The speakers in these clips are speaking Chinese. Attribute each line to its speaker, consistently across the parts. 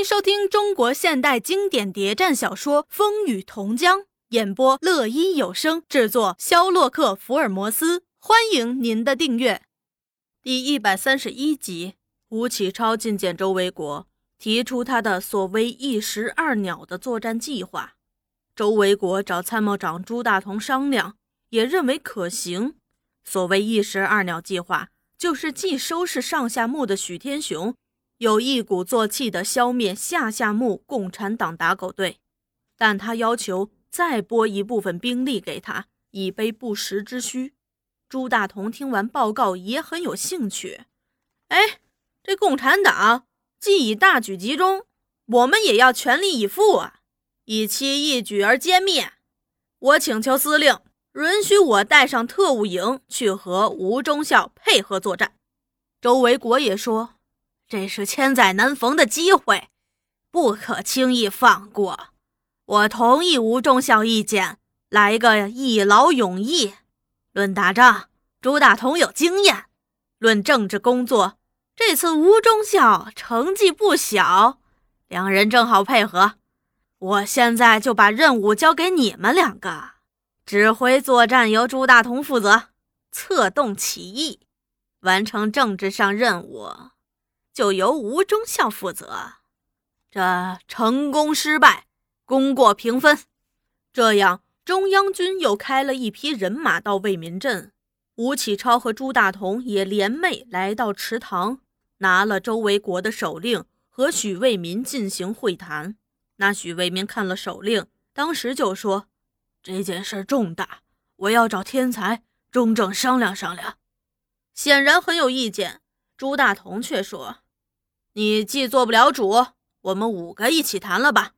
Speaker 1: 迎收听中国现代经典谍战小说《风雨同江》，演播乐音有声制作，肖洛克福尔摩斯。欢迎您的订阅。第一百三十一集，吴启超觐见周维国，提出他的所谓“一石二鸟”的作战计划。周维国找参谋长朱大同商量，也认为可行。所谓“一石二鸟”计划，就是既收拾上下墓的许天雄。有一鼓作气地消灭下下木共产党打狗队，但他要求再拨一部分兵力给他，以备不时之需。朱大同听完报告也很有兴趣。哎，这共产党既已大举集中，我们也要全力以赴啊，以期一举而歼灭。我请求司令允许我带上特务营去和吴忠孝配合作战。周维国也说。这是千载难逢的机会，不可轻易放过。我同意吴忠孝意见，来个一劳永逸。论打仗，朱大同有经验；论政治工作，这次吴忠孝成绩不小，两人正好配合。我现在就把任务交给你们两个，指挥作战由朱大同负责，策动起义，完成政治上任务。就由吴忠孝负责，这成功失败，功过平分。这样，中央军又开了一批人马到卫民镇，吴启超和朱大同也联袂来到池塘，拿了周维国的手令，和许卫民进行会谈。那许卫民看了手令，当时就说：“这件事重大，我要找天才中正商量商量。”显然很有意见。朱大同却说：“你既做不了主，我们五个一起谈了吧。”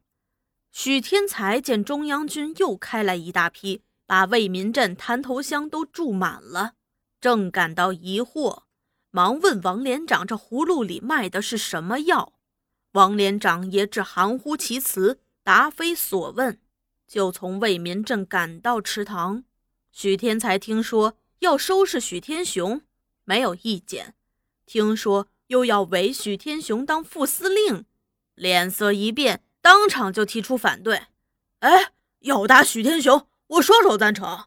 Speaker 1: 许天才见中央军又开来一大批，把魏民镇滩头乡都住满了，正感到疑惑，忙问王连长：“这葫芦里卖的是什么药？”王连长也只含糊其辞，答非所问，就从魏民镇赶到池塘。许天才听说要收拾许天雄，没有意见。听说又要委许天雄当副司令，脸色一变，当场就提出反对。哎，要打许天雄，我双手赞成，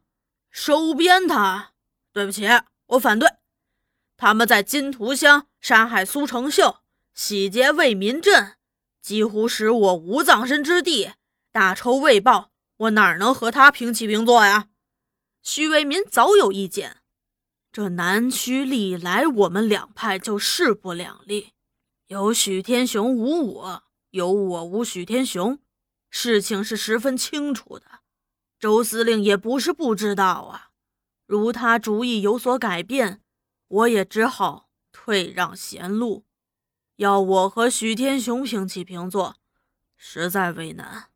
Speaker 1: 收编他。对不起，我反对。他们在金图乡杀害苏成秀，洗劫为民镇，几乎使我无葬身之地，大仇未报，我哪能和他平起平坐呀？许为民早有意见。这南区历来我们两派就势不两立，有许天雄无我，有我无许天雄，事情是十分清楚的。周司令也不是不知道啊。如他主意有所改变，我也只好退让贤路。要我和许天雄平起平坐，实在为难。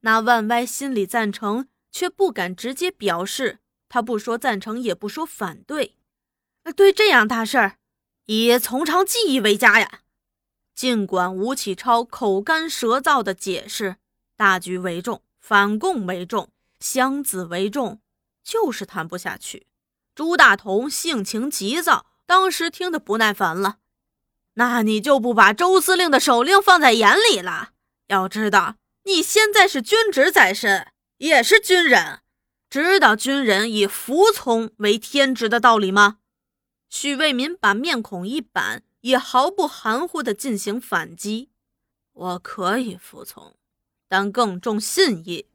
Speaker 1: 那万歪心里赞成，却不敢直接表示。他不说赞成，也不说反对，对这样大事儿，以从长计议为佳呀。尽管吴启超口干舌燥的解释，大局为重，反共为重，乡子为重，就是谈不下去。朱大同性情急躁，当时听得不耐烦了。那你就不把周司令的手令放在眼里了？要知道，你现在是军职在身，也是军人。知道军人以服从为天职的道理吗？许卫民把面孔一板，也毫不含糊地进行反击：“我可以服从，但更重信义。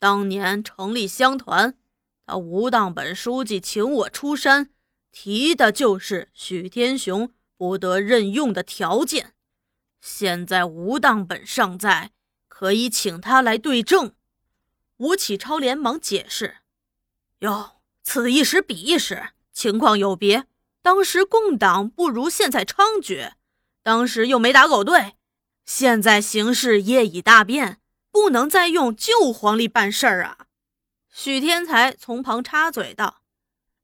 Speaker 1: 当年成立乡团，他吴当本书记请我出山，提的就是许天雄不得任用的条件。现在吴当本尚在，可以请他来对证。”吴启超连忙解释：“哟，此一时彼一时，情况有别。当时共党不如现在猖獗，当时又没打狗队，现在形势业已大变，不能再用旧皇历办事儿啊。”许天才从旁插嘴道：“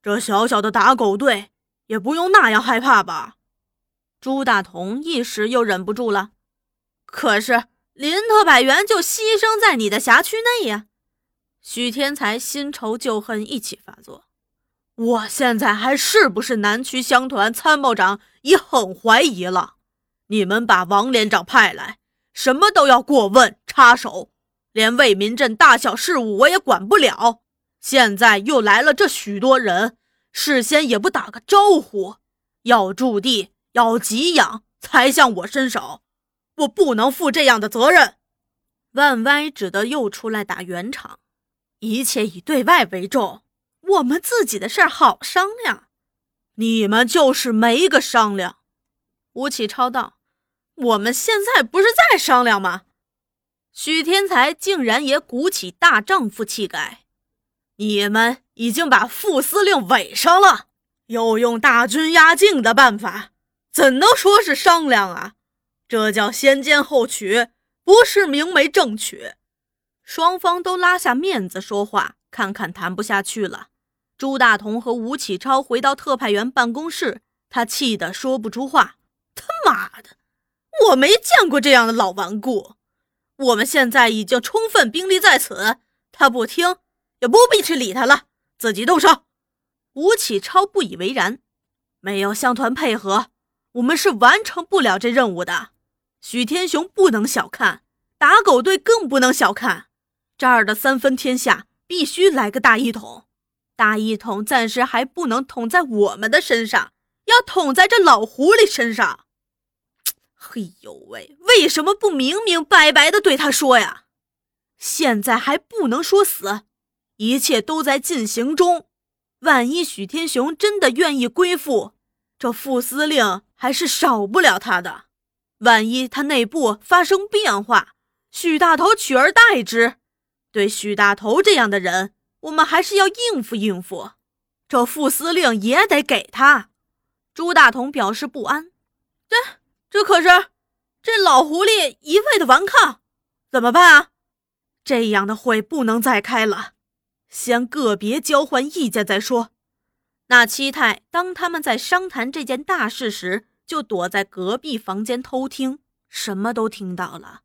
Speaker 1: 这小小的打狗队，也不用那样害怕吧？”朱大同一时又忍不住了：“可是林特派员就牺牲在你的辖区内呀。”许天才新仇旧恨一起发作，我现在还是不是南区乡团参谋长已很怀疑了。你们把王连长派来，什么都要过问插手，连为民镇大小事务我也管不了。现在又来了这许多人，事先也不打个招呼，要驻地要给养才向我伸手，我不能负这样的责任。万歪只得又出来打圆场，一切以对外为重，我们自己的事儿好商量。你们就是没个商量。吴启超道。我们现在不是在商量吗？许天才竟然也鼓起大丈夫气概。你们已经把副司令围上了，又用大军压境的办法，怎能说是商量啊？这叫先奸后取，不是明媒正娶。双方都拉下面子说话，看看谈不下去了。朱大同和吴启超回到特派员办公室，他气得说不出话。他妈的！我没见过这样的老顽固。我们现在已经充分兵力在此，他不听，也不必去理他了，自己动手。吴启超不以为然，没有乡团配合，我们是完成不了这任务的。许天雄不能小看，打狗队更不能小看。这儿的三分天下必须来个大一统，大一统暂时还不能统在我们的身上，要统在这老狐狸身上。嘿呦喂！为什么不明明白白的对他说呀？现在还不能说死，一切都在进行中。万一许天雄真的愿意归附，这副司令还是少不了他的。万一他内部发生变化，许大头取而代之，对许大头这样的人，我们还是要应付应付。这副司令也得给他。朱大同表示不安。这。这可是，这老狐狸一味的顽抗，怎么办啊？这样的会不能再开了，先个别交换意见再说。那七太当他们在商谈这件大事时，就躲在隔壁房间偷听，什么都听到了。